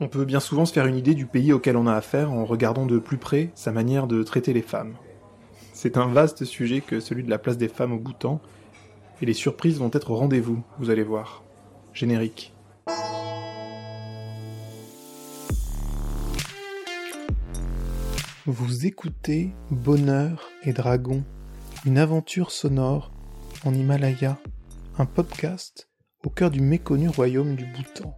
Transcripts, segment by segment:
On peut bien souvent se faire une idée du pays auquel on a affaire en regardant de plus près sa manière de traiter les femmes. C'est un vaste sujet que celui de la place des femmes au Bhoutan, et les surprises vont être au rendez-vous, vous allez voir. Générique. Vous écoutez Bonheur et Dragon, une aventure sonore en Himalaya, un podcast au cœur du méconnu royaume du Bhoutan.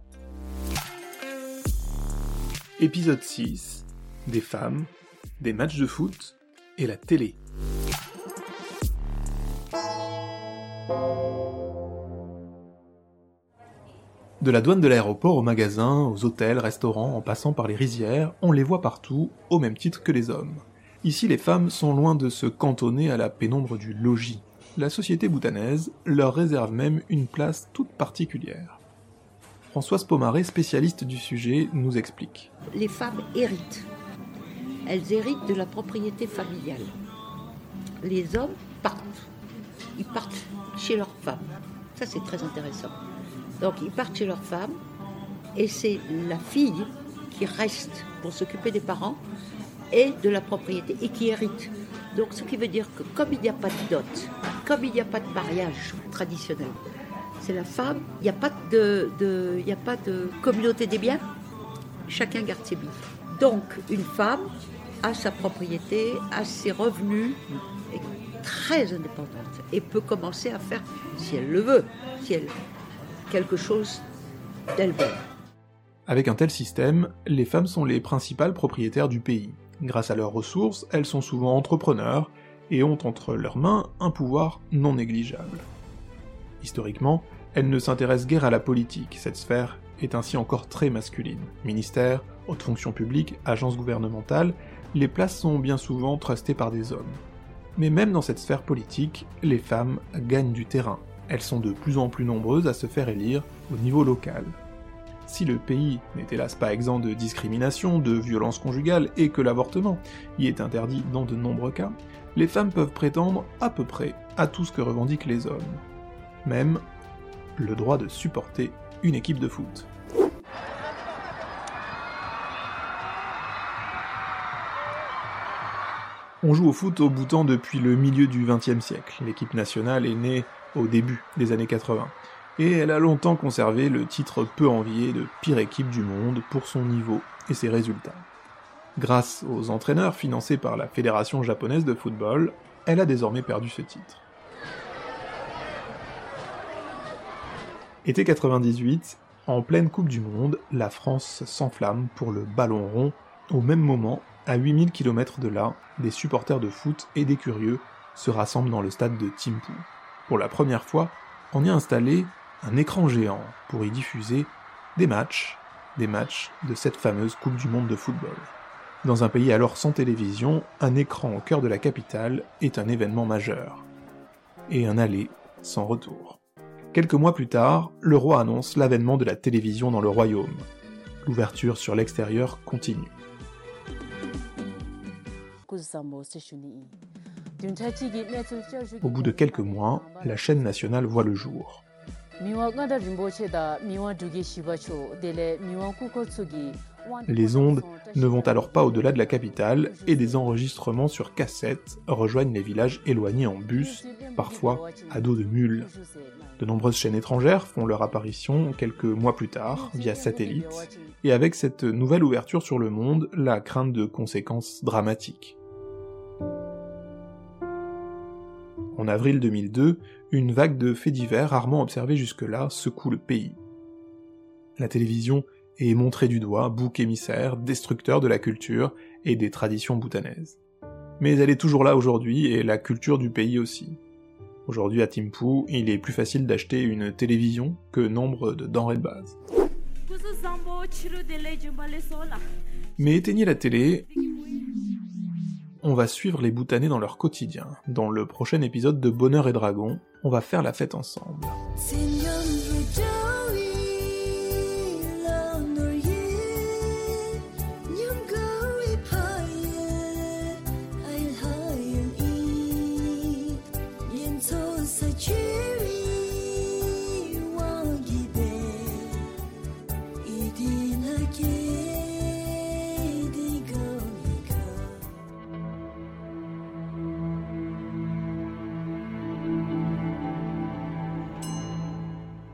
Épisode 6 Des femmes, des matchs de foot et la télé. De la douane de l'aéroport au magasin, aux hôtels, restaurants, en passant par les rizières, on les voit partout, au même titre que les hommes. Ici, les femmes sont loin de se cantonner à la pénombre du logis. La société boutanaise leur réserve même une place toute particulière. Françoise Pomaré, spécialiste du sujet, nous explique. Les femmes héritent. Elles héritent de la propriété familiale. Les hommes partent. Ils partent chez leurs femmes. Ça, c'est très intéressant. Donc, ils partent chez leurs femmes et c'est la fille qui reste pour s'occuper des parents et de la propriété et qui hérite. Donc, ce qui veut dire que comme il n'y a pas de dot, comme il n'y a pas de mariage traditionnel, c'est la femme, il n'y a, pas de, a pas de communauté des biens, chacun garde ses biens. Donc une femme a sa propriété, a ses revenus, est très indépendante et peut commencer à faire, si elle le veut, si elle quelque chose d'elle-même. Avec un tel système, les femmes sont les principales propriétaires du pays. Grâce à leurs ressources, elles sont souvent entrepreneurs et ont entre leurs mains un pouvoir non négligeable. Historiquement, elle ne s'intéresse guère à la politique, cette sphère est ainsi encore très masculine. Ministère, haute fonction publique, agences gouvernementales, les places sont bien souvent trustées par des hommes. Mais même dans cette sphère politique, les femmes gagnent du terrain. Elles sont de plus en plus nombreuses à se faire élire au niveau local. Si le pays n'est hélas pas exempt de discrimination, de violence conjugale et que l'avortement y est interdit dans de nombreux cas, les femmes peuvent prétendre à peu près à tout ce que revendiquent les hommes même le droit de supporter une équipe de foot. On joue au foot au Bhoutan depuis le milieu du XXe siècle. L'équipe nationale est née au début des années 80. Et elle a longtemps conservé le titre peu envié de pire équipe du monde pour son niveau et ses résultats. Grâce aux entraîneurs financés par la Fédération japonaise de football, elle a désormais perdu ce titre. Été 98, en pleine Coupe du Monde, la France s'enflamme pour le ballon rond. Au même moment, à 8000 km de là, des supporters de foot et des curieux se rassemblent dans le stade de Timpu. Pour la première fois, on y a installé un écran géant pour y diffuser des matchs, des matchs de cette fameuse Coupe du Monde de football. Dans un pays alors sans télévision, un écran au cœur de la capitale est un événement majeur. Et un aller sans retour. Quelques mois plus tard, le roi annonce l'avènement de la télévision dans le royaume. L'ouverture sur l'extérieur continue. Au bout de quelques mois, la chaîne nationale voit le jour. Les ondes ne vont alors pas au-delà de la capitale et des enregistrements sur cassette rejoignent les villages éloignés en bus, parfois à dos de mule. De nombreuses chaînes étrangères font leur apparition quelques mois plus tard via satellite, et avec cette nouvelle ouverture sur le monde, la crainte de conséquences dramatiques. En avril 2002, une vague de faits divers rarement observés jusque-là secoue le pays. La télévision est montrée du doigt, bouc émissaire, destructeur de la culture et des traditions bhoutanaises. Mais elle est toujours là aujourd'hui et la culture du pays aussi. Aujourd'hui à Timpu, il est plus facile d'acheter une télévision que nombre de denrées de base. Mais éteignez la télé, on va suivre les Bhoutanais dans leur quotidien. Dans le prochain épisode de Bonheur et Dragon, on va faire la fête ensemble.